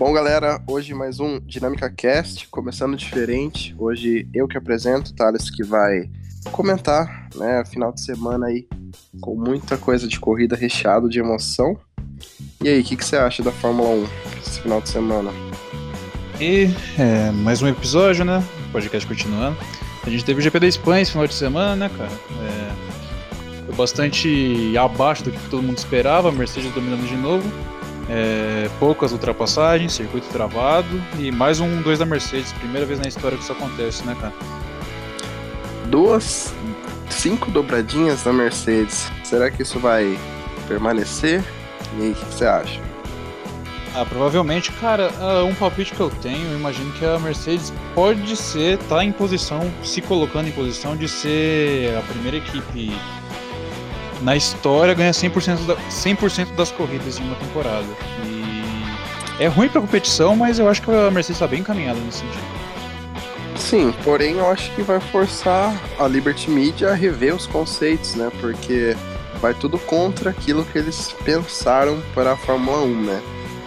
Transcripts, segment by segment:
Bom, galera, hoje mais um Dinâmica Cast, começando diferente. Hoje eu que apresento, Thales que vai comentar, né, final de semana aí com muita coisa de corrida recheado de emoção. E aí, o que, que você acha da Fórmula 1 esse final de semana? E é, mais um episódio, né? Podcast continuando. A gente teve o GP da Espanha esse final de semana, né, cara? É, foi bastante abaixo do que todo mundo esperava, a Mercedes dominando de novo. É, poucas ultrapassagens, circuito travado e mais um 2 da Mercedes. Primeira vez na história que isso acontece, né, cara? Duas, cinco dobradinhas da Mercedes. Será que isso vai permanecer? E aí, o que você acha? Ah, provavelmente, cara, ah, um palpite que eu tenho, eu imagino que a Mercedes pode ser, tá em posição, se colocando em posição de ser a primeira equipe na história ganha 100%, da, 100 das corridas em uma temporada. E é ruim pra competição, mas eu acho que a Mercedes está bem encaminhada nesse sentido. Sim, porém eu acho que vai forçar a Liberty Media a rever os conceitos, né? Porque vai tudo contra aquilo que eles pensaram para a Fórmula 1, né?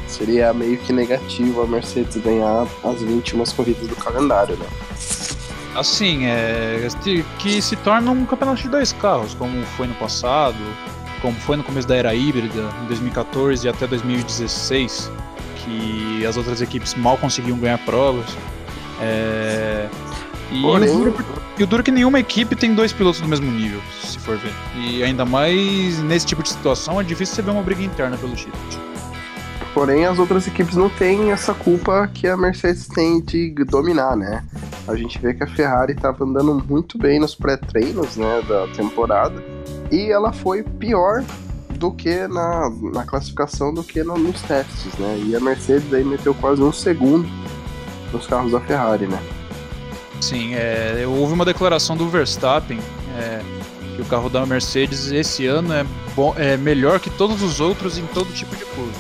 Seria meio que negativo a Mercedes ganhar as 21 corridas do calendário, né? Assim, é. Que se torna um campeonato de dois carros, como foi no passado, como foi no começo da era híbrida, em 2014 e até 2016, que as outras equipes mal conseguiam ganhar provas. É... E, Porém... o duro, e o duro que nenhuma equipe tem dois pilotos do mesmo nível, se for ver. E ainda mais nesse tipo de situação é difícil você ver uma briga interna pelo título. Porém, as outras equipes não têm essa culpa que a Mercedes tem de dominar, né? A gente vê que a Ferrari estava andando muito bem nos pré-treinos né, da temporada e ela foi pior do que na, na classificação do que no, nos testes, né? E a Mercedes aí meteu quase um segundo nos carros da Ferrari, né? Sim, é, houve uma declaração do Verstappen é, que o carro da Mercedes esse ano é, bom, é melhor que todos os outros em todo tipo de curva.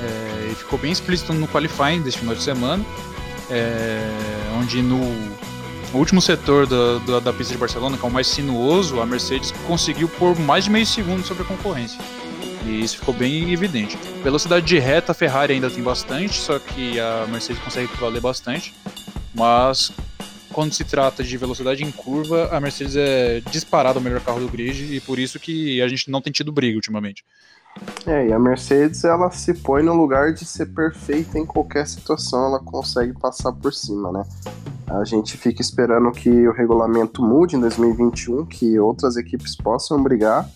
É, e ficou bem explícito no qualifying deste final de semana, é, onde no último setor da, da, da, pista de Barcelona, que é o mais sinuoso, a Mercedes conseguiu por mais de meio segundo sobre a concorrência. E isso ficou bem evidente. Velocidade de reta, a Ferrari ainda tem bastante, só que a Mercedes consegue valer bastante. Mas quando se trata de velocidade em curva, a Mercedes é disparado o melhor carro do grid e por isso que a gente não tem tido briga ultimamente. É, e a Mercedes ela se põe no lugar de ser perfeita em qualquer situação, ela consegue passar por cima, né? A gente fica esperando que o regulamento mude em 2021, que outras equipes possam brigar,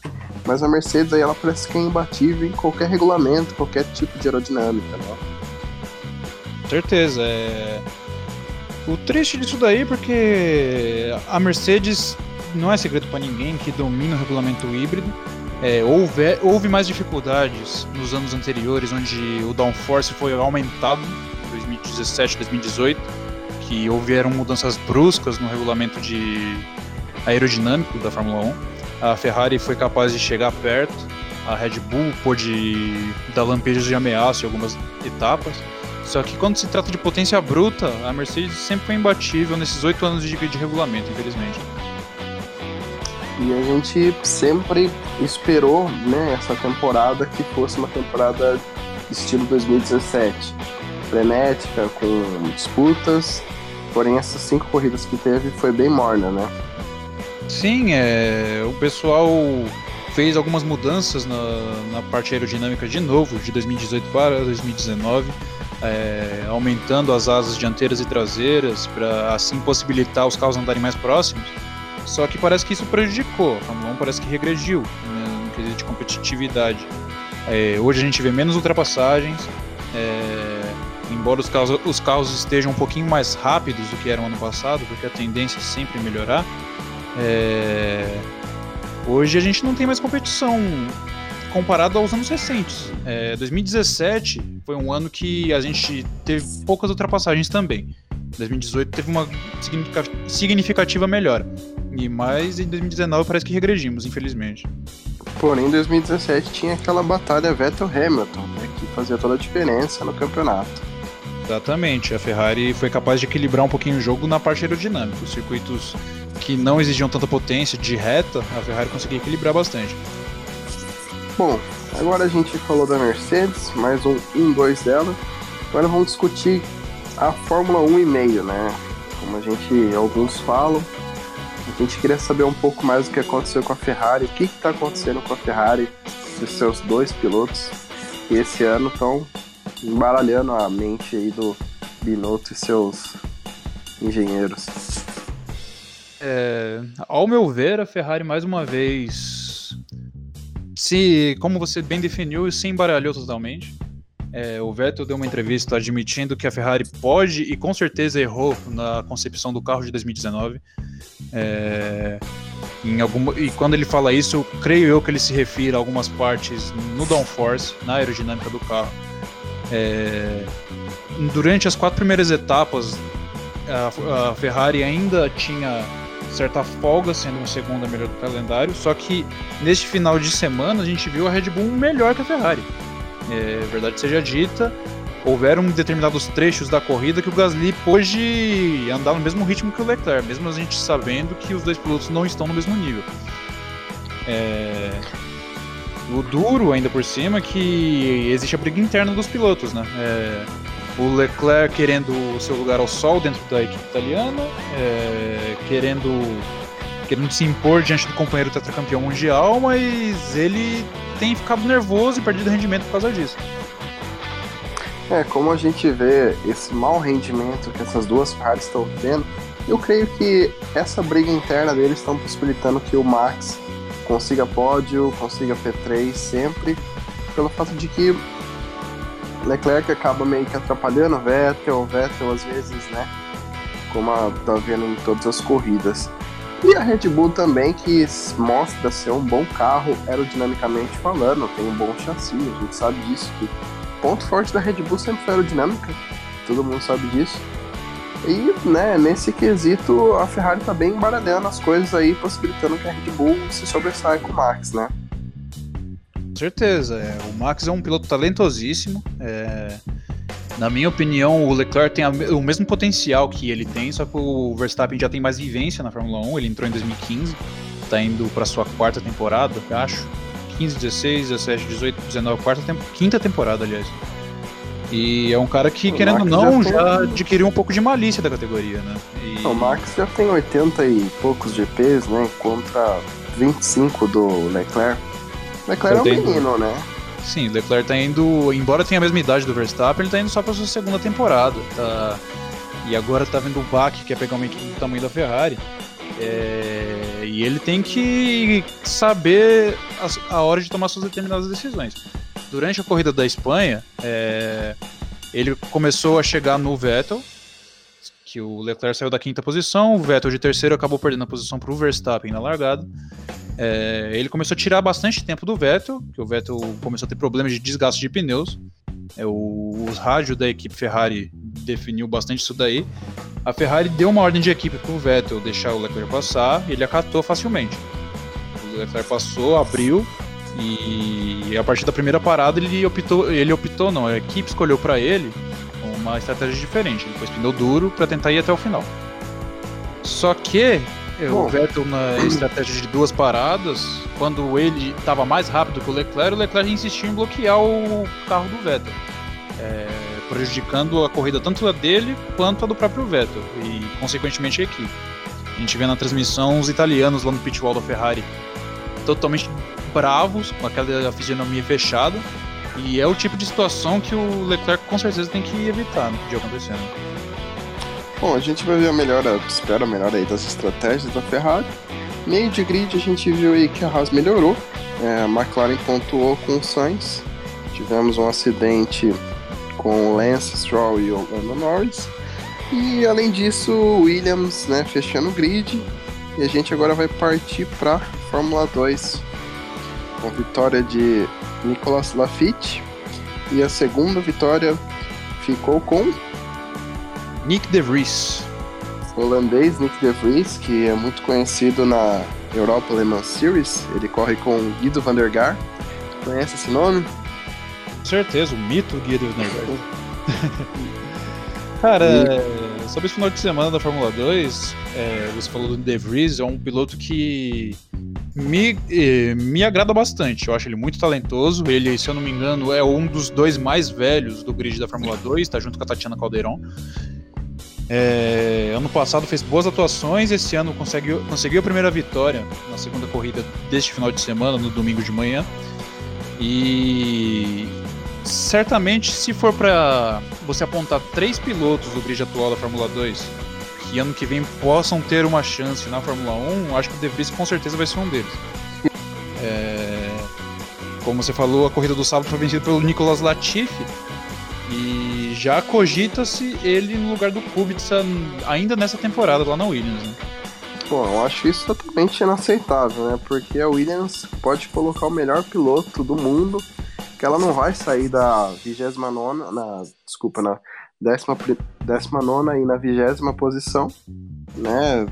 mas a Mercedes aí ela parece que é imbatível em qualquer regulamento, qualquer tipo de aerodinâmica, né? Certeza, é o triste disso daí é porque a Mercedes não é segredo para ninguém que domina o regulamento híbrido é, houve, houve mais dificuldades nos anos anteriores, onde o downforce foi aumentado, 2017, 2018, que houveram mudanças bruscas no regulamento de aerodinâmico da Fórmula 1. A Ferrari foi capaz de chegar perto, a Red Bull pôde dar lampejos de ameaça em algumas etapas. Só que quando se trata de potência bruta, a Mercedes sempre foi imbatível nesses oito anos de, de regulamento, infelizmente. E a gente sempre esperou, né, essa temporada que fosse uma temporada estilo 2017, frenética, com disputas. Porém, essas cinco corridas que teve foi bem morna, né? Sim, é, o pessoal fez algumas mudanças na, na parte aerodinâmica de novo, de 2018 para 2019, é, aumentando as asas dianteiras e traseiras para assim possibilitar os carros andarem mais próximos. Só que parece que isso prejudicou. A Fórmula 1 parece que regrediu né, no quesito de competitividade. É, hoje a gente vê menos ultrapassagens. É, embora os carros, os carros estejam um pouquinho mais rápidos do que eram ano passado, porque a tendência é sempre melhorar. É, hoje a gente não tem mais competição comparado aos anos recentes. É, 2017 foi um ano que a gente teve poucas ultrapassagens também. 2018 teve uma significativa melhora. E mais em 2019 parece que regredimos, infelizmente. Porém, em 2017 tinha aquela batalha Vettel-Hamilton, né, que fazia toda a diferença no campeonato. Exatamente, a Ferrari foi capaz de equilibrar um pouquinho o jogo na parte aerodinâmica. Os circuitos que não exigiam tanta potência de reta, a Ferrari conseguia equilibrar bastante. Bom, agora a gente falou da Mercedes, mais um 1-2 dela. Agora vamos discutir a Fórmula 1 e meio, né? Como a gente, alguns falam, a gente queria saber um pouco mais do que aconteceu com a Ferrari, o que está acontecendo com a Ferrari, os seus dois pilotos, que esse ano estão embaralhando a mente aí do Binotto e seus engenheiros. É, ao meu ver, a Ferrari mais uma vez se, como você bem definiu, se embaralhou totalmente. É, o Vettel deu uma entrevista admitindo que a Ferrari pode e com certeza errou na concepção do carro de 2019. É, em alguma, e quando ele fala isso, creio eu que ele se refere a algumas partes no downforce, na aerodinâmica do carro. É, durante as quatro primeiras etapas, a, a, Ferrari ainda tinha certa folga, sendo uma segunda melhor do calendário, só que neste final de semana a gente viu a Red Bull melhor que a Ferrari é, verdade seja dita, houveram determinados trechos da corrida que o Gasly pôde andar no mesmo ritmo que o Leclerc, mesmo a gente sabendo que os dois pilotos não estão no mesmo nível. É... O duro, ainda por cima, é que existe a briga interna dos pilotos, né? É... O Leclerc querendo o seu lugar ao sol dentro da equipe italiana, é... querendo querendo se impor diante do companheiro tetracampeão mundial, mas ele tem ficado nervoso e perdido rendimento por causa disso. É, como a gente vê esse mau rendimento que essas duas partes estão tendo, eu creio que essa briga interna deles estão possibilitando que o Max consiga pódio, consiga P3 sempre, pelo fato de que Leclerc acaba meio que atrapalhando o Vettel, o Vettel às vezes, né? Como a, tá vendo em todas as corridas. E a Red Bull também, que mostra ser um bom carro aerodinamicamente falando, tem um bom chassi, a gente sabe disso. Que ponto forte da Red Bull sempre foi a aerodinâmica, todo mundo sabe disso. E, né, nesse quesito, a Ferrari tá bem embaralhando as coisas aí, possibilitando que a Red Bull se sobressaia com o Max, né? Com certeza, é. o Max é um piloto talentosíssimo, é na minha opinião, o Leclerc tem a, o mesmo potencial que ele tem, só que o Verstappen já tem mais vivência na Fórmula 1. Ele entrou em 2015, está indo para sua quarta temporada, acho. 15, 16, 17, 18, 19, quarta temp quinta temporada, aliás. E é um cara que, o querendo ou não, já, já, adquiriu um pouco de malícia da categoria, né? E... O Max já tem 80 e poucos GPs, né? Contra 25 do Leclerc. Leclerc é um menino, né? Sim, Leclerc tá indo, embora tenha a mesma idade do Verstappen, ele tá indo só pra sua segunda temporada. Tá, e agora tá vendo o Bach, que quer pegar uma equipe do tamanho da Ferrari. É, e ele tem que saber a, hora de tomar suas determinadas decisões. Durante a corrida da Espanha, é, ele começou a chegar no Vettel, que o Leclerc saiu da quinta posição, o Vettel de terceiro acabou perdendo a posição para o Verstappen na largada. É, ele começou a tirar bastante tempo do Vettel, que o Vettel começou a ter problemas de desgaste de pneus. É, o, os rádios da equipe Ferrari definiu bastante isso daí. A Ferrari deu uma ordem de equipe para o Vettel deixar o Leclerc passar, e ele acatou facilmente. O Leclerc passou, abriu, e a partir da primeira parada ele optou, ele optou não, a equipe escolheu para ele uma estratégia diferente. Ele pôs pneu duro para tentar ir até o final. Só que Bom. O Vettel na estratégia de duas paradas, quando ele estava mais rápido que o Leclerc, o Leclerc insistiu em bloquear o carro do Vettel, é, prejudicando a corrida tanto a dele quanto a do próprio Vettel e, consequentemente, a equipe. A gente vê na transmissão os italianos lá no pitwall da Ferrari totalmente bravos, com aquela fisionomia fechada, e é o tipo de situação que o Leclerc com certeza tem que evitar no que acontecendo. Bom, a gente vai ver a melhora, espera a melhora aí das estratégias da Ferrari. Meio de grid a gente viu aí que a Haas melhorou, é, a McLaren pontuou com o Sainz, tivemos um acidente com o Lance Stroll e o Lando Norris, e além disso o Williams né, fechando o grid, e a gente agora vai partir para Fórmula 2, com vitória de Nicolas Lafitte, e a segunda vitória ficou com Nick De Vries. holandês Nick De Vries, que é muito conhecido na Europa Le Mans Series. Ele corre com Guido van der Gar. Conhece esse nome? Com certeza, o mito Guido van der Gar. Cara, e... sobre esse final de semana da Fórmula 2, é, você falou do De Vries, é um piloto que me, eh, me agrada bastante. Eu acho ele muito talentoso. Ele, se eu não me engano, é um dos dois mais velhos do grid da Fórmula 2, tá junto com a Tatiana Caldeirão. É, ano passado fez boas atuações, esse ano conseguiu, conseguiu a primeira vitória na segunda corrida deste final de semana, no domingo de manhã. E certamente, se for para você apontar três pilotos do grid atual da Fórmula 2 que ano que vem possam ter uma chance na Fórmula 1, acho que o De Vries com certeza vai ser um deles. É, como você falou, a corrida do sábado foi vencida pelo Nicolas Latifi já cogita-se ele no lugar do Kubica ainda nessa temporada lá na Williams. Né? Bom, eu acho isso totalmente inaceitável, né? Porque a Williams pode colocar o melhor piloto do mundo, que ela não vai sair da 29 na, desculpa, na décima, décima nona e na vigésima posição, né?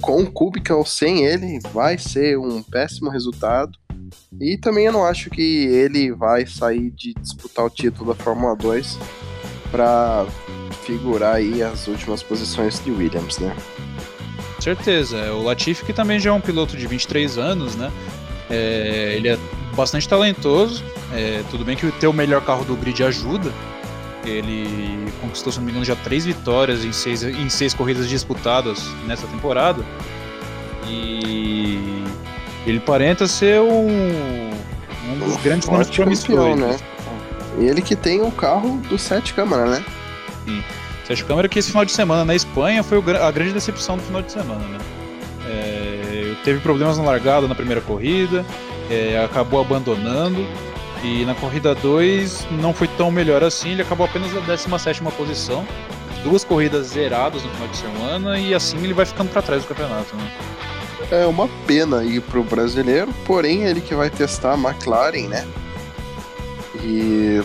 Com o Kubica ou sem ele, vai ser um péssimo resultado. E também eu não acho que ele vai sair de disputar o título da Fórmula 2 para figurar aí as últimas posições de Williams, né? Certeza. O Latifi que também já é um piloto de 23 anos, né? É, ele é bastante talentoso. É, tudo bem que ter o melhor carro do grid ajuda, ele conquistou, se não me engano, já três vitórias em seis, em seis corridas disputadas nessa temporada. E ele parenta ser um, um dos grandes nomes promissores. Né? Ele que tem o carro do Sete Câmara, né? Sim. Sete Câmara que esse final de semana na Espanha foi a grande decepção do final de semana, né? É, teve problemas na largada na primeira corrida, é, acabou abandonando e na corrida 2 não foi tão melhor assim, ele acabou apenas na 17 posição. Duas corridas zeradas no final de semana e assim ele vai ficando para trás do campeonato. Né? É uma pena ir pro brasileiro, porém ele que vai testar a McLaren, né? E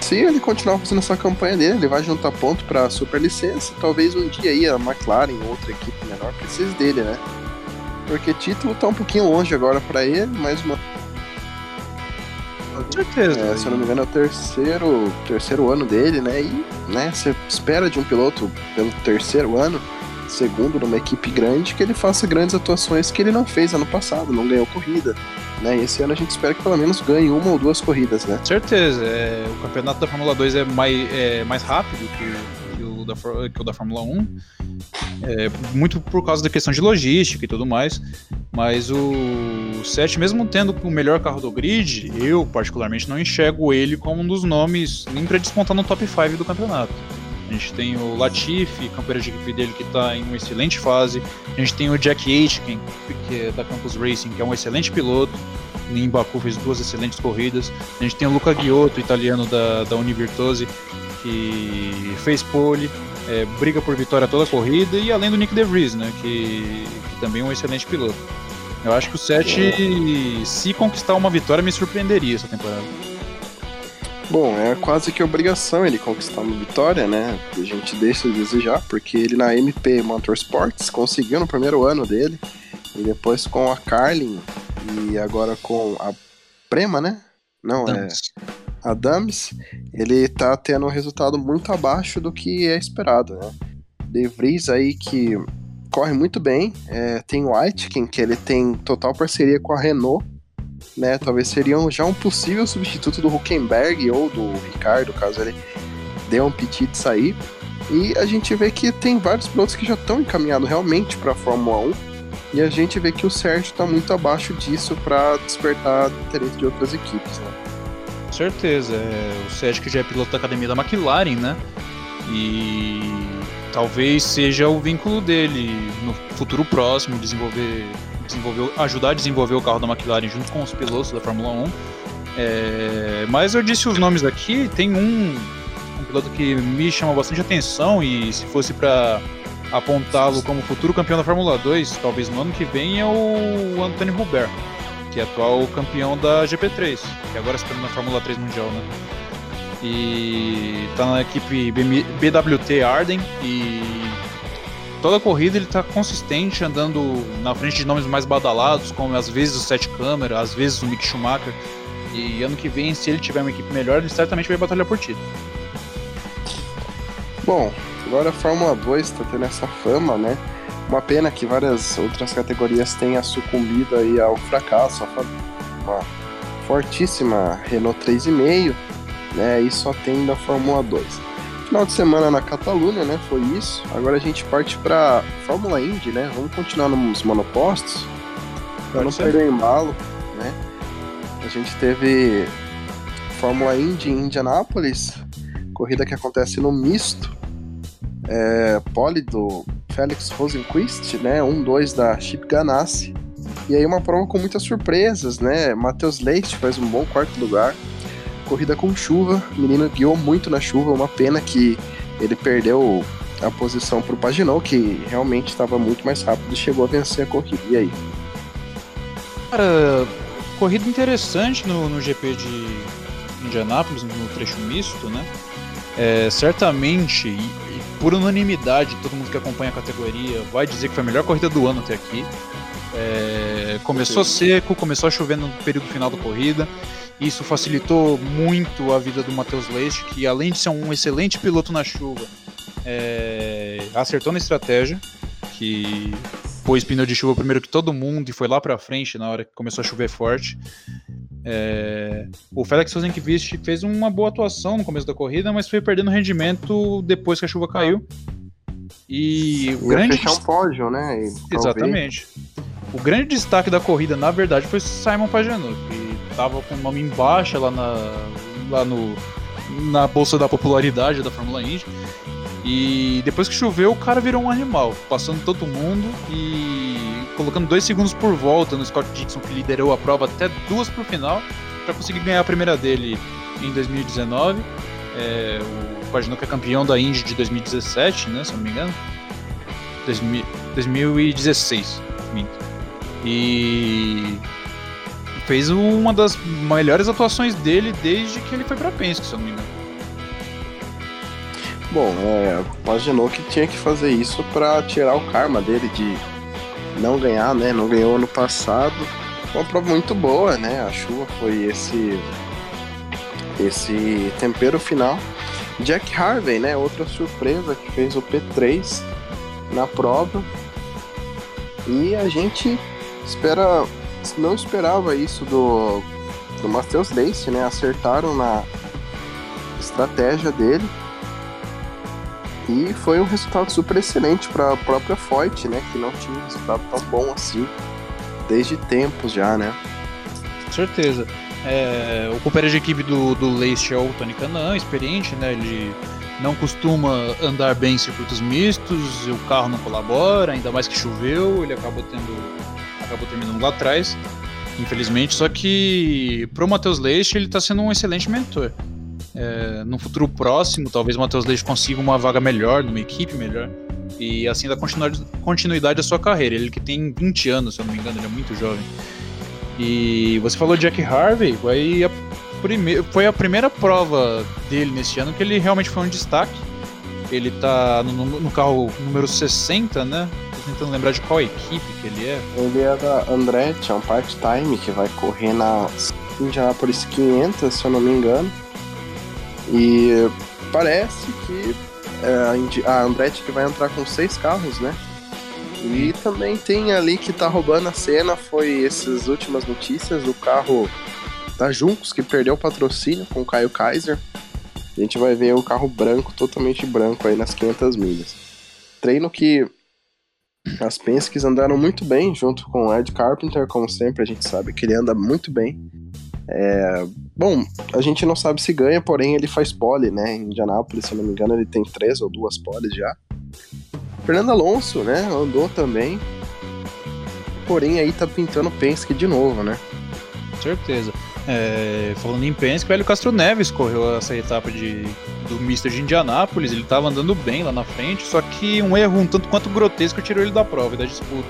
se ele continuar fazendo essa campanha dele, ele vai juntar ponto para superlicença. Talvez um dia aí a McLaren, outra equipe menor, precise dele, né? Porque título tá um pouquinho longe agora para ele, mas uma com certeza. É, se eu não me engano, é o terceiro, terceiro ano dele, né? E né, você espera de um piloto pelo terceiro ano, segundo numa equipe grande, que ele faça grandes atuações que ele não fez ano passado, não ganhou corrida. Né? Esse ano a gente espera que pelo menos ganhe uma ou duas corridas, né? Certeza. É, o campeonato da Fórmula 2 é mais, é, mais rápido que, que, o da, que o da Fórmula 1. É, muito por causa da questão de logística e tudo mais. Mas o 7, mesmo tendo o melhor carro do grid, eu particularmente não enxergo ele como um dos nomes nem para despontar no top 5 do campeonato. A gente tem o Latifi, campeão de equipe dele, que está em uma excelente fase. A gente tem o Jack Aitken, que é da Campus Racing, que é um excelente piloto. Em Baku fez duas excelentes corridas. A gente tem o Luca Ghiotto, italiano da, da Univirtuose, que fez pole é, briga por vitória toda a corrida, e além do Nick DeVries, né, que, que também é um excelente piloto. Eu acho que o 7, se conquistar uma vitória, me surpreenderia essa temporada. Bom, é quase que obrigação ele conquistar uma vitória, né? A gente deixa de desejar, porque ele na MP Motorsports conseguiu no primeiro ano dele, e depois com a Carlin, e agora com a Prema, né? Não, é Adams, ele tá tendo um resultado muito abaixo do que é esperado, né? De Vries aí que corre muito bem, é, tem o Aitken, que ele tem total parceria com a Renault, né? Talvez seria já um possível substituto do Huckenberg ou do Ricardo, caso ele dê um piti de sair. E a gente vê que tem vários pilotos que já estão encaminhados realmente para a Fórmula 1. E a gente vê que o Sérgio está muito abaixo disso para despertar interesse de outras equipes, né? Com certeza. É, o Sérgio que já é piloto da academia da McLaren, né? E talvez seja o vínculo dele no futuro próximo, desenvolver, desenvolver ajudar a desenvolver o carro da McLaren junto com os pilotos da Fórmula 1. É, mas eu disse os nomes aqui, tem um, um piloto que me chama bastante atenção e se fosse para apontá-lo como futuro campeão da Fórmula 2, talvez no ano que vem, é o Anthony Hubert que é atual campeão da GP3, que agora está na Fórmula 3 Mundial, né? E tá na equipe BWT Arden e toda a corrida ele tá consistente, andando na frente de nomes mais badalados, como às vezes o Sete Câmara, às vezes o Mick Schumacher. E ano que vem, se ele tiver uma equipe melhor, ele certamente vai batalhar por título. Bom, agora a Fórmula 2 está tendo essa fama, né? Uma pena que várias outras categorias tenham sucumbido aí ao fracasso, uma fortíssima Renault 3,5, né? E só tem da Fórmula 2. Final de semana na Catalunha, né? Foi isso. Agora a gente parte para Fórmula Indy, né? Vamos continuar nos monopostos para não perder o embalo, né? A gente teve Fórmula Indy em Indianápolis, corrida que acontece no misto. É, pole do Felix Rosenquist, né? 1-2 da Chip Ganassi. E aí uma prova com muitas surpresas, né? Matheus Leite faz um bom quarto lugar. Corrida com chuva, o menino guiou muito na chuva, uma pena que ele perdeu a posição para o Paginot, que realmente estava muito mais rápido e chegou a vencer a corrida. E aí? Cara, corrida interessante no, no GP de Indianápolis, no trecho misto, né? É, certamente, e, e, por unanimidade, todo mundo que acompanha a categoria vai dizer que foi a melhor corrida do ano até aqui. É, começou seco, começou a chover no período final da corrida. Isso facilitou muito a vida do Matheus Leite, que além de ser um excelente piloto na chuva, é, acertou na estratégia, que pôs pneu de chuva primeiro que todo mundo e foi lá para frente na hora que começou a chover forte. É, o Felix Rosenqvist fez uma boa atuação no começo da corrida, mas foi perdendo rendimento depois que a chuva caiu. E o grande fechar um pódio, né? E Exatamente. O grande destaque da corrida, na verdade, foi Simon Pagenaud, que estava com o nome embaixo lá na lá no na bolsa da popularidade da Fórmula Indy e depois que choveu, o cara virou um animal, passando todo mundo e colocando dois segundos por volta no Scott Dixon, que liderou a prova até duas pro final, para conseguir ganhar a primeira dele em 2019. É, o Paginuca é campeão da Indy de 2017, né, se não me engano. 2000, 2016, minto. E fez uma das melhores atuações dele desde que ele foi para Penske, se eu não me engano. Bom, é, imaginou que tinha que fazer isso para tirar o karma dele de não ganhar, né? Não ganhou ano passado. Uma prova muito boa, né? A chuva foi esse esse tempero final. Jack Harvey, né? Outra surpresa que fez o P3 na prova. E a gente espera, não esperava isso do do Matheus Leite, né? Acertaram na estratégia dele e foi um resultado super excelente para a própria Foyt, né? Que não tinha um resultado tão bom assim desde tempos já, né? Certeza. É, o companheiro de equipe do, do Leite é o Tony Canan, experiente, né? Ele não costuma andar bem em circuitos mistos, o carro não colabora, ainda mais que choveu, ele acabou tendo. Acabou terminando lá atrás, infelizmente. Só que pro Matheus Leite ele está sendo um excelente mentor é, no futuro próximo, talvez o Matheus Leite consiga uma vaga melhor, numa equipe melhor, e assim dar continuidade à sua carreira. Ele que tem 20 anos, se eu não me engano, ele é muito jovem. E você falou Jack Harvey, foi a, prime foi a primeira prova dele nesse ano que ele realmente foi um destaque. Ele tá no, no carro número 60, né? Tô tentando lembrar de qual equipe que ele é. Ele é da Andretti, é um part-time que vai correr na Indianapolis 500, se eu não me engano. E parece que é, a Andretti que vai entrar com seis carros, né? E também tem ali que tá roubando a cena, foi essas últimas notícias, o carro da Juncos, que perdeu o patrocínio com o Caio Kaiser. A gente vai ver o carro branco, totalmente branco aí nas 500 milhas. Treino que as Penske's andaram muito bem, junto com o Ed Carpenter, como sempre, a gente sabe que ele anda muito bem. É, bom, a gente não sabe se ganha, porém ele faz pole, né? Em Indianápolis, se eu não me engano, ele tem três ou duas poles já. Fernando Alonso, né? Andou também. Porém, aí tá pintando Penske de novo, né? Certeza. É, falando em Penske, o Hélio Castro Neves correu essa etapa de, do Mister de Indianápolis. Ele tava andando bem lá na frente, só que um erro um tanto quanto grotesco tirou ele da prova e da disputa.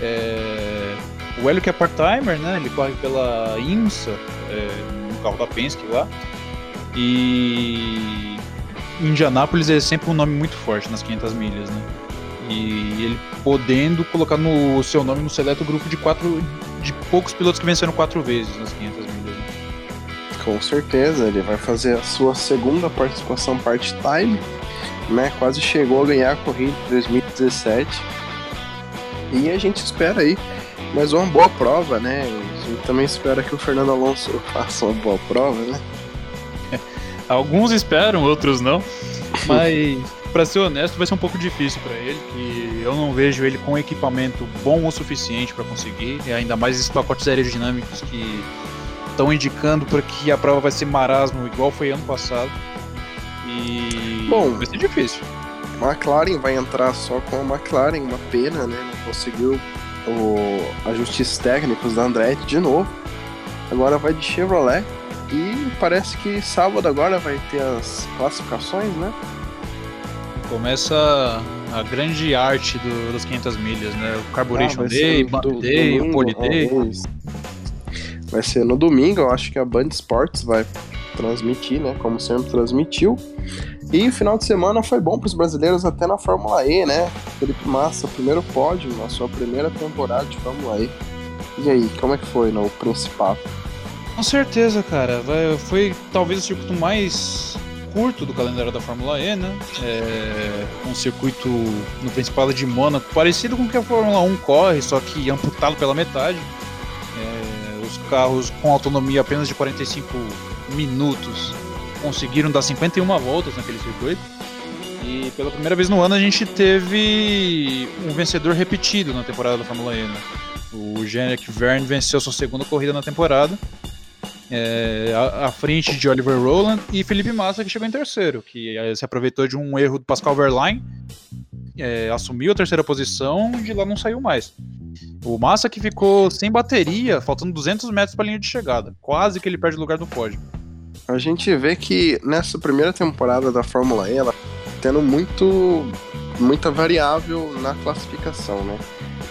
É, o Hélio que é part-timer, né? Ele corre pela IMSA, é, no carro da Penske lá. E Indianápolis é sempre um nome muito forte nas 500 milhas, né? E ele podendo colocar no seu nome no seleto grupo de quatro de poucos pilotos que venceram quatro vezes nas 500 milhas. Né? Com certeza, ele vai fazer a sua segunda participação part-time, né? Quase chegou a ganhar a corrida em 2017 E a gente espera aí mais uma boa prova, né? A gente também espera que o Fernando Alonso faça uma boa prova, né? Alguns esperam, outros não. Mas, para ser honesto, vai ser um pouco difícil para ele. E eu não vejo ele com equipamento bom o suficiente para conseguir. E ainda mais esses pacotes aerodinâmicos que estão indicando para que a prova vai ser marasmo, igual foi ano passado. E Bom, vai ser difícil. McLaren vai entrar só com a McLaren, uma pena, né? Não conseguiu o ajustes técnicos da Andretti de novo. Agora vai de Chevrolet e parece que sábado agora vai ter as classificações, né? Começa a grande arte do, das 500 milhas, né? O Carburation Ah, Day, Band Day, o é, Day. Vai ser no domingo, eu acho que a Band Sports vai transmitir, né? Como sempre transmitiu. E o final de semana foi bom para os brasileiros até na Fórmula E, né? Felipe Massa, primeiro pódio na sua primeira temporada de Fórmula E. E aí, como é que foi no Principado? Com certeza, cara. Foi talvez o circuito mais curto do calendário da Fórmula E, né? É, um circuito no Principado de Mônaco, parecido com o que a Fórmula 1 corre, só que amputado pela metade. Os carros com autonomia apenas de 45 minutos conseguiram dar 51 voltas naquele circuito. E pela primeira vez no ano a gente teve um vencedor repetido na temporada da Fórmula E, né? O Janek Verne venceu sua segunda corrida na temporada é, à, à frente de Oliver Rowland e Felipe Massa, que chegou em terceiro, que é, se aproveitou de um erro do Pascal Verlaine, é, assumiu a terceira posição e de lá não saiu mais. O Massa que ficou sem bateria, faltando 200 metros para a linha de chegada. Quase que ele perde o lugar no pódio. A gente vê que nessa primeira temporada da Fórmula E, ela tá tendo muito muita variável na classificação, né?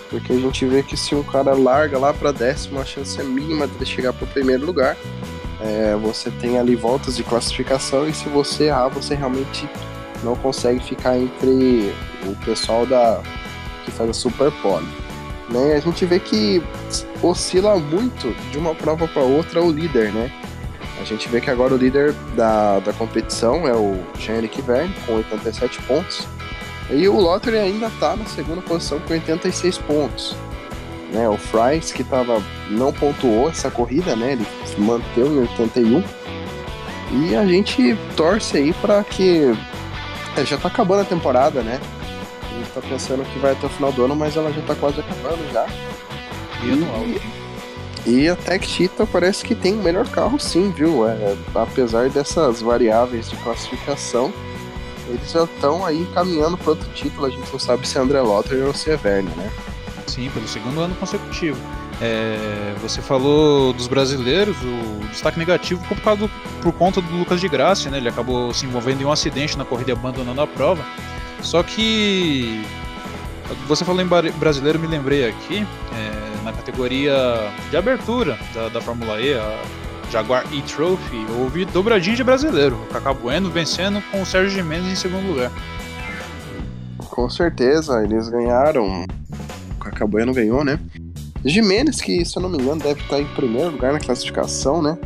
Porque a gente vê que se um cara larga lá para décimo, a chance é mínima de chegar para o primeiro lugar. É, você tem ali voltas de classificação e se você errar, você realmente não consegue ficar entre o pessoal da que faz a Super Pole. Né? A gente vê que oscila muito de uma prova para outra o líder, né? A gente vê que agora o líder da, da competição é o Jean-Eric Verne, com 87 pontos. E o Lottery ainda está na segunda posição com 86 pontos. Né, o Fries, que tava, não pontuou essa corrida, né? Ele se manteve em 81. E a gente torce aí para que. É, já tá acabando a temporada, né? A gente tá pensando que vai até o final do ano, mas ela já tá quase acabando já. E anual. E a Tech Cheetah parece que tem o melhor carro sim, viu? É, apesar dessas variáveis de classificação, eles já estão aí caminhando para outro título. A gente não sabe se é André Lottery ou se é Verne, né? Sim, pelo segundo ano consecutivo. É, você falou dos brasileiros, o destaque negativo por, causa do- por conta do Lucas de Graça, né? Ele acabou se envolvendo em um acidente na corrida abandonando a prova. Só que você falou em brasileiro, me lembrei aqui, é, na categoria de abertura da, da Fórmula E, a Jaguar E-Trophy, houve dobradinha de brasileiro. O Cacá Bueno vencendo com o Sérgio Jimenez em segundo lugar. Com certeza, eles ganharam. O Cacabueno ganhou, né? Jimenez, que se eu não me engano, deve estar em primeiro lugar na classificação, né?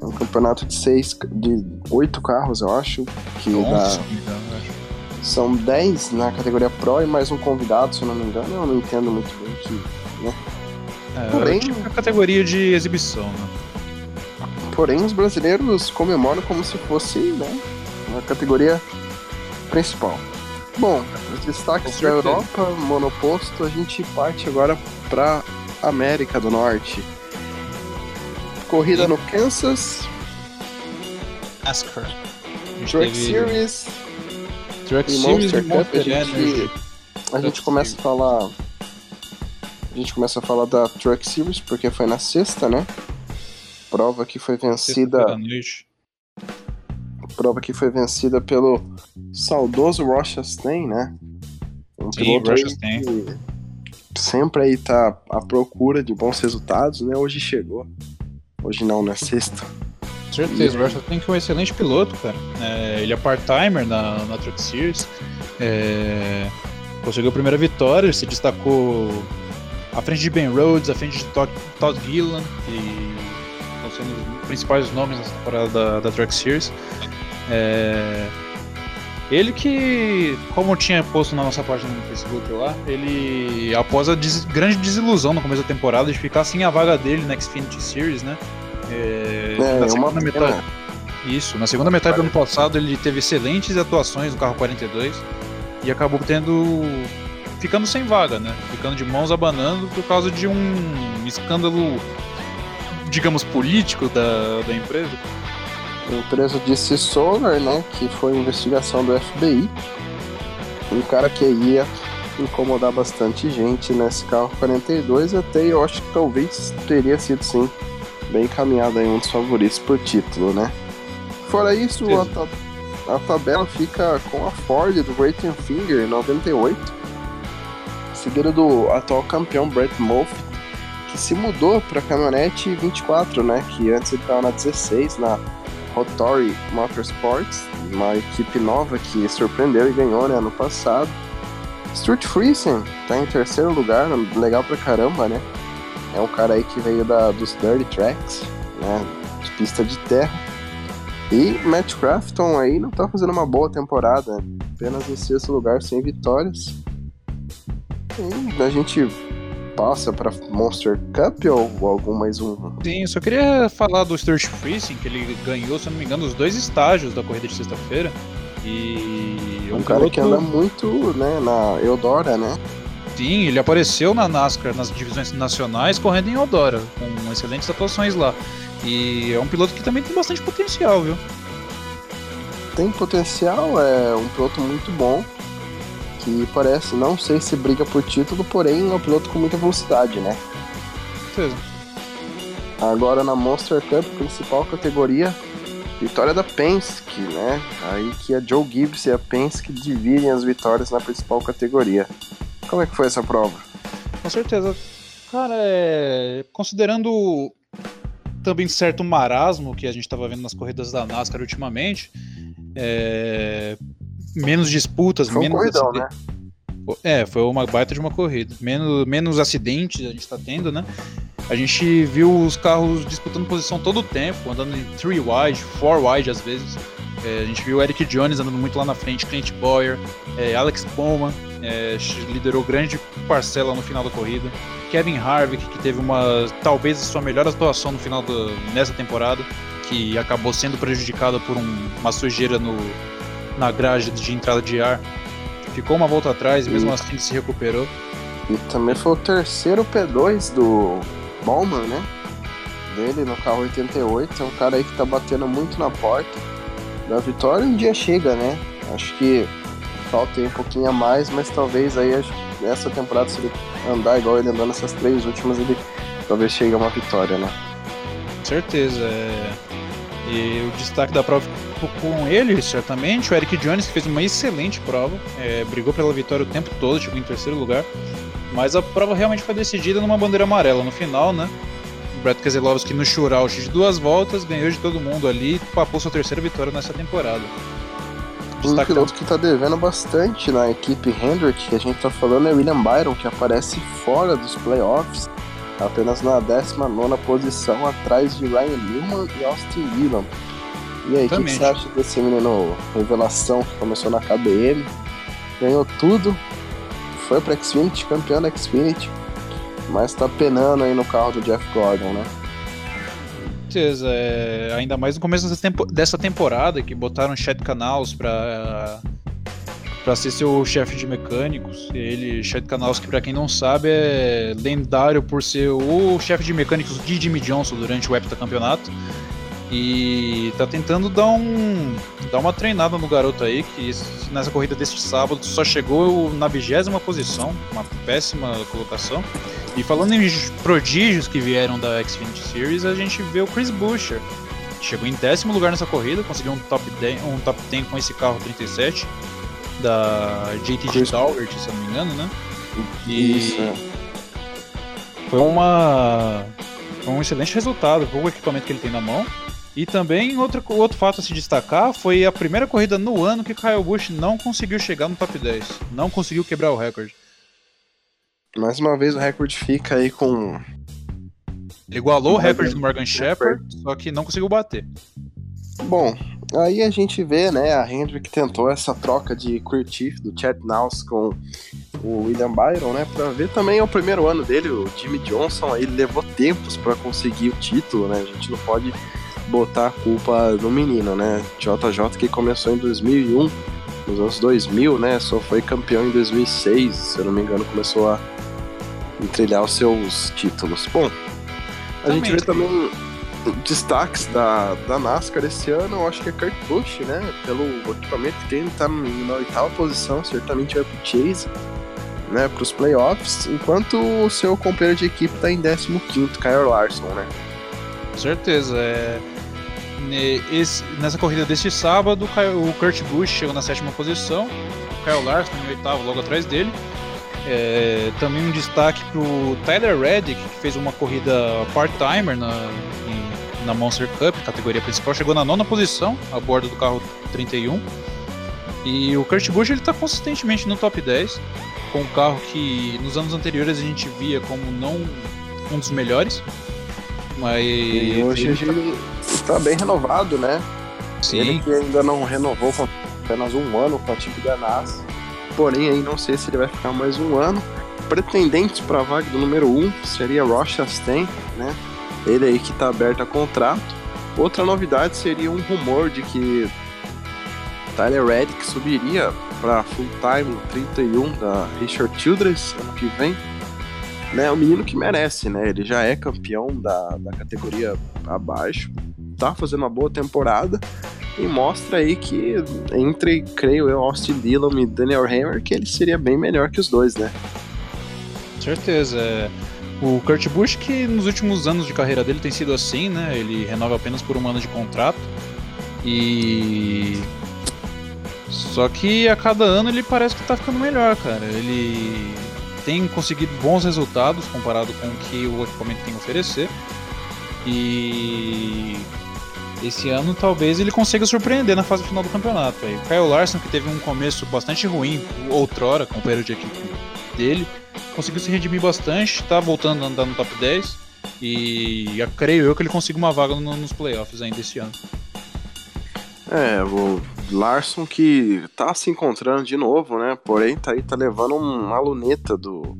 É um campeonato de seis, de oito carros, eu acho. Que dá, engano, eu acho. são dez na categoria Pro e mais um convidado, se eu não me engano. Eu não entendo muito bem que. É, Porém- é tipo a categoria de exibição, né? Porém, os brasileiros comemoram como se fosse né, uma categoria principal. Bom, os destaques da. Europa, monoposto, a gente parte agora para América do Norte. Corrida Sim. no Kansas, NASCAR. A gente Truck teve Series Truck e Series Monster e Cup. A gente, Energy. a gente começa a falar. A gente começa a falar da Truck Series porque foi na sexta, né? Prova que foi vencida. Prova que foi vencida pelo saudoso Ross Chastain, né? Um Sim, piloto Ross aí Chastain. que sempre aí tá à procura de bons resultados, né? Hoje chegou. Hoje não, na sexta. Com certeza, o Russell tem que um excelente piloto, cara. É, ele é part-timer na, na Truck Series. É, conseguiu a primeira vitória, se destacou à frente de Ben Rhodes, à frente de Todd, Todd Gillan, que estão sendo os principais nomes nessa temporada da, da Truck Series. É, Ele que, como tinha posto na nossa página no Facebook lá, ele, após a des grande desilusão no começo da temporada de ficar sem a vaga dele na Xfinity Series, né? É, é na segunda metade. Isso, na segunda metade do ano passado ele teve excelentes atuações no carro 42 e acabou tendo. ficando sem vaga, né? Ficando de mãos abanando por causa de um escândalo, digamos, político da, da empresa empresa disse Solar, né, que foi investigação do FBI. Um cara que ia incomodar bastante gente nesse carro 42, até eu acho que talvez teria sido sim bem encaminhado aí um dos favoritos por título, né? Fora isso, a, a, tabela fica com a Ford do Great Finger 98, seguida do atual campeão Brett Moffitt, que se mudou para caminhonete 24, né? Que antes ele estava na 16, na Rotori Motorsports, uma equipe nova que surpreendeu e ganhou né, ano passado. Stuart Friesen tá em terceiro lugar, legal pra caramba, né? É um cara aí que veio da, dos Dirty Tracks, né? De pista de terra. E Matt Crafton aí não tá fazendo uma boa temporada, apenas em sexto lugar, sem vitórias. E a gente passa para Monster Cup ou algum mais um? Sim, eu só queria falar do Stuart Friesen, que ele ganhou, se não me engano, os dois estágios da corrida de sexta-feira. E um, um cara piloto... que anda muito, né, na Eudora, né? Sim, ele apareceu na NASCAR nas divisões nacionais correndo em Eudora, com excelentes atuações lá. E é um piloto que também tem bastante potencial, viu? Tem potencial, é um piloto muito bom que parece, não sei se briga por título, porém é um piloto com muita velocidade, né? Certeza. Agora na Monster Cup, principal categoria, vitória da Penske, né? Aí que a Joe Gibbs e a Penske dividem as vitórias na principal categoria. Como é que foi essa prova? Com certeza. Cara, é... considerando também certo marasmo que a gente estava vendo nas corridas da NASCAR ultimamente, é menos disputas, foi menos. Um corridão, né? É, foi uma baita de uma corrida. Menos, menos acidentes a gente tá tendo, né? A gente viu os carros disputando posição todo o tempo, andando em 3 wide, 4 wide às vezes. É, a gente viu o Eric Jones andando muito lá na frente, Clint Boyer, é, Alex Bowman é, liderou grande parcela no final da corrida. Kevin Harvick, que teve uma talvez a sua melhor atuação no final da, nessa temporada, que acabou sendo prejudicada por um, uma sujeira no, na grade de entrada de ar. Ficou uma volta atrás mesmo assim ele se recuperou. E também foi o terceiro P2 do Bowman, né? Dele no carro 88. É um cara aí que tá batendo muito na porta da vitória. Um dia chega, né? Acho que falta um pouquinho a mais, mas talvez aí essa temporada, se ele andar igual ele andou nessas três últimas, ele talvez chegue a uma vitória, né? Certeza. É... E o destaque da prova com ele, certamente. O Eric Jones, que fez uma excelente prova, é, brigou pela vitória o tempo todo, chegou em terceiro lugar. Mas a prova realmente foi decidida numa bandeira amarela no final, né? O Brett Keselowski no shootout de duas voltas, ganhou de todo mundo ali e papou sua terceira vitória nessa temporada. Um piloto que tá devendo bastante na equipe Hendrick, que a gente tá falando, é William Byron, que aparece fora dos playoffs, apenas na 19 posição, atrás de Ryan Newman e Austin Dillon. E aí, o que, você acha desse menino revelação que começou na KBM? Ganhou tudo, foi pra Xfinity, campeão da Xfinity, mas tá penando aí no carro do Jeff Gordon, né? certeza, é, ainda mais no começo dessa, tempo, dessa temporada que botaram Chad Canals pra, pra ser seu chefe de mecânicos. Ele, Chad que pra quem não sabe é lendário por ser o chefe de mecânicos de Jimmy Johnson durante o heptacampeonato. E tá tentando dar um dar uma treinada no garoto aí, que nessa corrida deste sábado só chegou na vigésima posição, uma péssima colocação. E falando em prodígios que vieram da Xfinity Series, a gente vê o Chris Buescher. Chegou em décimo lugar nessa corrida, conseguiu um top 10, um top 10 com esse carro 37 da JTG Tower, se não me engano, né? E Isso. É. foi uma foi um excelente resultado com o equipamento que ele tem na mão. E também outro, outro fato a se destacar foi a primeira corrida no ano que Kyle Busch não conseguiu chegar no top 10. Não conseguiu quebrar o recorde. Mais uma vez o recorde fica aí com. Ele igualou o recorde do Morgan Shepard, só que não conseguiu bater. Bom, Aí a gente vê, né, a Hendrick tentou essa troca de chief do Chad Naus com o William Byron, né, para ver também o primeiro ano dele, o Jimmy Johnson, aí levou tempos para conseguir o título, né? A gente não pode botar a culpa no menino, né? JJ que começou em 2001, nos anos 2000, né, só foi campeão em 2006, se eu não me engano, começou a trilhar os seus títulos. Bom, a também, gente vê também destaques da, da NASCAR esse ano, eu acho que é Kurt Busch, né? Pelo equipamento que ele tá na oitava posição, certamente vai pro Chase, né? Pros playoffs, enquanto o seu companheiro de equipe tá em 15 Kyle Larson, né? Com certeza, é... Esse, nessa corrida deste sábado, o Kurt Busch chegou na sétima posição, o Kyle Larson em oitavo, logo atrás dele. É, também um destaque para o Tyler Reddick, que fez uma corrida part-timer na, na Monster Cup, categoria principal, chegou na nona posição, a bordo do carro 31. E o Kurt Busch ele está consistentemente no top 10, com um carro que nos anos anteriores a gente via como não um dos melhores. Mas e hoje ele está bem renovado, né? Sim. Ele que ainda não renovou com apenas um ano com a equipe da NAS. Porém, aí não sei se ele vai ficar mais um ano. Pretendentes para a vaga do número 1 um seria Ross Chastain, né? Ele aí que está aberto a contrato. Outra novidade seria um rumor de que Tyler Reddick subiria para full time 31 da Richard Childress ano que vem. Né, o menino que merece, né? Ele já é campeão da, da categoria abaixo, tá fazendo uma boa temporada e mostra aí que entre, creio eu, Austin Dillon e Daniel Hammer, que ele seria bem melhor que os dois, né? Certeza. O Kurt Busch, que nos últimos anos de carreira dele tem sido assim, né? Ele renova apenas por um ano de contrato. E. Só que a cada ano ele parece que tá ficando melhor, cara. Ele tem conseguido bons resultados comparado com o que o equipamento tem a oferecer. E esse ano talvez ele consiga surpreender na fase final do campeonato. Aí, o Kyle Larson, que teve um começo bastante ruim outrora, companheiro de equipe dele, conseguiu se redimir bastante, tá voltando a andar no top 10 e creio eu que ele consiga uma vaga no, nos playoffs ainda esse ano. É, o Larson que tá se encontrando de novo, né? Porém, tá aí, tá levando uma luneta do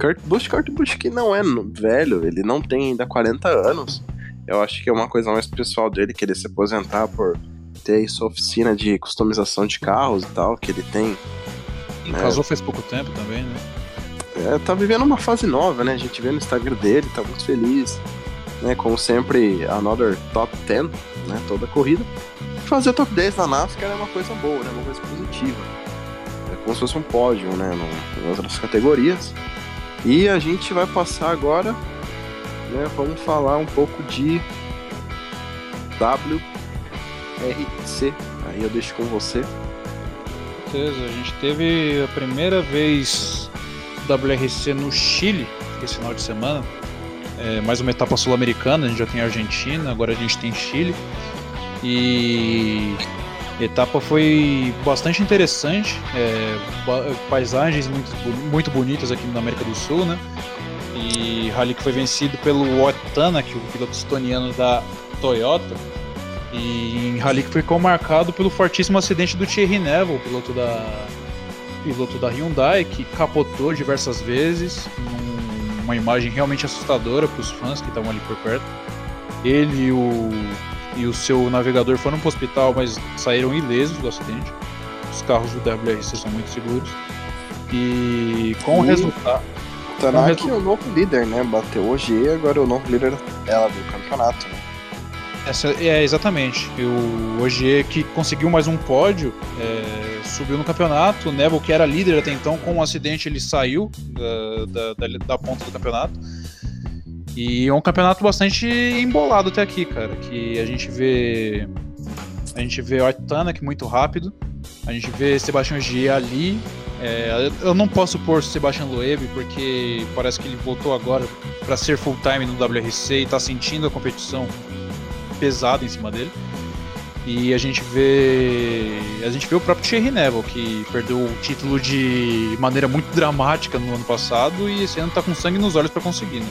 Kurt Busch. Kurt Busch que não é velho, ele não tem ainda 40 anos. Eu acho que é uma coisa mais pessoal dele querer se aposentar por ter sua oficina de customização de carros e tal, que ele tem. Né? Casou faz pouco tempo também, né? É, tá vivendo uma fase nova, né? A gente vê no Instagram dele, tá muito feliz. Né? Como sempre, another top 10, né? Toda corrida. Fazer top 10 na NASCAR é uma coisa boa, né? Uma coisa positiva. É como se fosse um pódio, né? Em outras categorias. E a gente vai passar agora, né? Vamos falar um pouco de WRC. Aí eu deixo com você. Certeza, a gente teve a primeira vez WRC no Chile esse final de semana. É, mais uma etapa sul-americana, a gente já tem Argentina, agora a gente tem Chile. E a etapa foi bastante interessante, é, paisagens muito, muito bonitas aqui na América do Sul, né? E rally que foi vencido pelo Otana, que é o piloto estoniano da Toyota. E em rally que ficou marcado pelo fortíssimo acidente do Thierry Neville, piloto da piloto da Hyundai que capotou diversas vezes, uma imagem realmente assustadora para os fãs que estavam ali por perto. Ele e o, e o seu navegador foram para o hospital, mas saíram ilesos do acidente. Os carros do WRC são muito seguros. E com o resultado. Tanaka é o novo líder, né? Bateu hoje e agora é o novo líder dela do campeonato, né? Essa, é, exatamente. O Ogier que conseguiu mais um pódio, é, subiu no campeonato. O Neville, que era líder até então, com um acidente ele saiu da, da, da, ponta do campeonato. E é um campeonato bastante embolado até aqui, cara. Que a gente vê. A gente vê o Tanak muito rápido. A gente vê Sebastian Ogier ali. É, eu não posso pôr Sebastian Loeb porque parece que ele voltou agora para ser full time no WRC e está sentindo a competição pesado em cima dele. E a gente vê. A gente vê o próprio Thierry Neville, que perdeu o título de maneira muito dramática no ano passado e esse ano tá com sangue nos olhos para conseguir, né?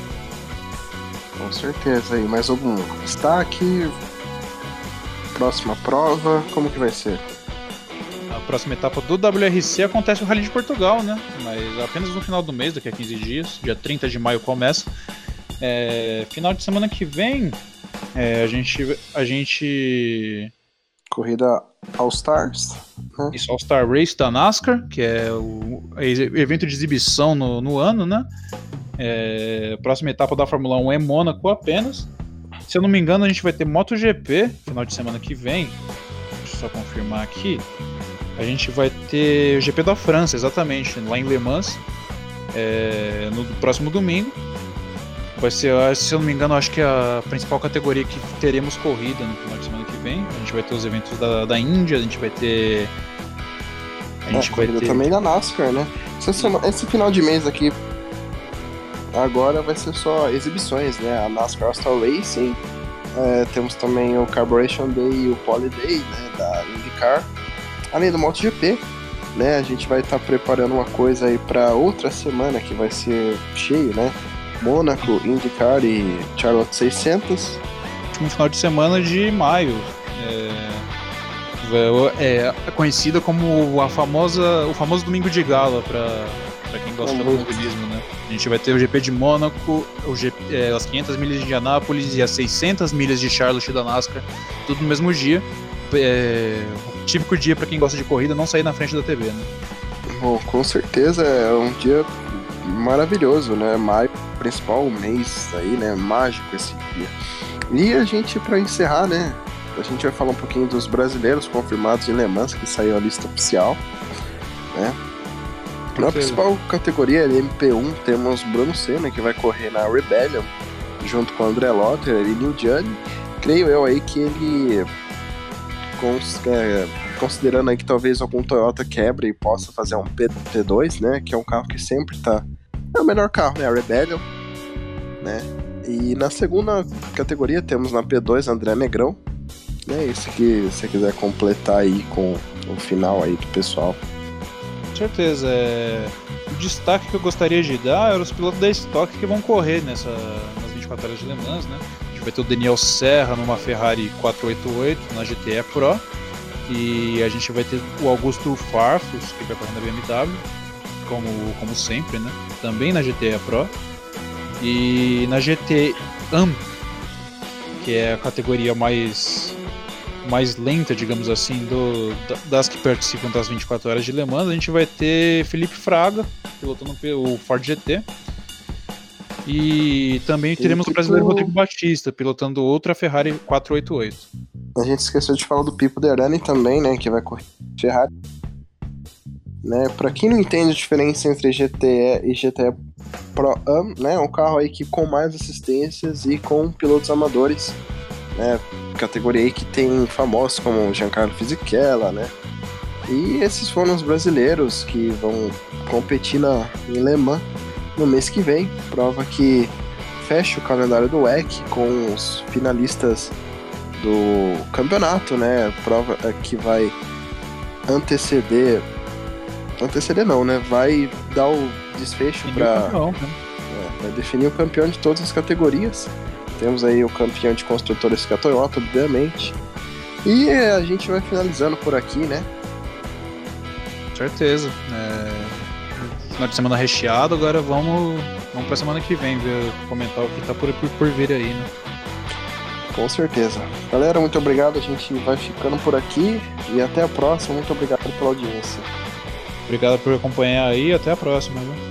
Com certeza. E mais algum destaque? próxima prova, como que vai ser? A próxima etapa do WRC acontece o Rally de Portugal, né? Mas apenas no final do mês, daqui a 15 dias, dia 30 de maio começa. É, final de semana que vem, é, a gente. A gente. Corrida All Stars. Né? Isso, All Star Race da NASCAR, que é o evento de exibição no, no ano, né? É, a próxima etapa da Fórmula 1 é Mônaco apenas. Se eu não me engano, a gente vai ter MotoGP final de semana que vem. Deixa eu só confirmar aqui. A gente vai ter o GP da França, exatamente, lá em Le Mans, é, no próximo domingo. Vai ser, se eu não me engano, acho que é a principal categoria que teremos corrida no final de semana que vem. A gente vai ter os eventos da, da Índia, a gente vai ter. A gente é, vai ter. também da NASCAR, né? Esse final de mês aqui agora vai ser só exibições, né? A NASCAR Star Racing, é, temos também o Carburation Day e o Poly Day, né? Da IndyCar, além do MotoGP, né? A gente vai estar tá preparando uma coisa aí para outra semana que vai ser cheio, né? Mônaco, IndyCar e Charlotte 600. Último final de semana de maio. É, é, é conhecida como a famosa, o famoso Domingo de Gala para quem gosta de automobilismo, né? A gente vai ter o GP de Mônaco, o GP, é, as 500 milhas de Indianápolis e as 600 milhas de Charlotte da NASCAR, tudo no mesmo dia. É, típico dia para quem gosta de corrida não sair na frente da TV, né? Bom, com certeza é um dia maravilhoso, né? Maio, principal mês aí, né? Mágico esse dia. E a gente, para encerrar, né? A gente vai falar um pouquinho dos brasileiros confirmados em Le Mans, que saiu a lista oficial, né? Na principal categoria MP1 temos Bruno Senna, que vai correr na Rebellion, junto com André Lotter e Neil Gianni. Creio eu aí que ele, é, considerando aí que talvez algum Toyota quebre e possa fazer um P2, né, que é um carro que sempre tá... É o melhor carro, né, a Rebellion, né. E na segunda categoria temos na P2 André Negrão, né, esse que você quiser completar aí com o final aí do pessoal certeza. É... O destaque que eu gostaria de dar era os pilotos da Stock que vão correr nessa, nas 24 horas de Le Mans, né? A gente vai ter o Daniel Serra numa Ferrari 488 na GTE Pro. E a gente vai ter o Augusto Farfus, que vai correr na BMW, como, como sempre, né? Também na GTE Pro. E na GT AM, que é a categoria mais mais lenta, digamos assim, do, das que participam das 24 horas de Le Mans, a gente vai ter Felipe Fraga pilotando o Ford GT. E também teremos o brasileiro Rodrigo Batista pilotando outra Ferrari 488. A gente esqueceu de falar do Pipo Derani também, né, que vai correr Ferrari. Né, para quem não entende a diferença entre GTE e GTE Pro Am, né, é um carro aí que com mais assistências e com pilotos amadores né? Categoria aí que tem famosos como Giancarlo Fisichella, né? E esses foram os brasileiros que vão competir na, em Le Mans no mês que vem. Prova que fecha o calendário do WEC com os finalistas do campeonato, né? Prova é, que vai anteceder. Anteceder não, né? Vai dar o desfecho para. Né? É, vai definir o campeão de todas as categorias. Temos aí o campeão de construtores que é a Toyota, obviamente. E a gente vai finalizando por aqui, né? Certeza. É... Final de semana recheado, agora vamos, vamos pra semana que vem ver, comentar o que tá por, por, por vir aí, né? Com certeza. Galera, muito obrigado. A gente vai ficando por aqui e até a próxima. Muito obrigado pela audiência. Obrigado por acompanhar aí. Até a próxima. Viu?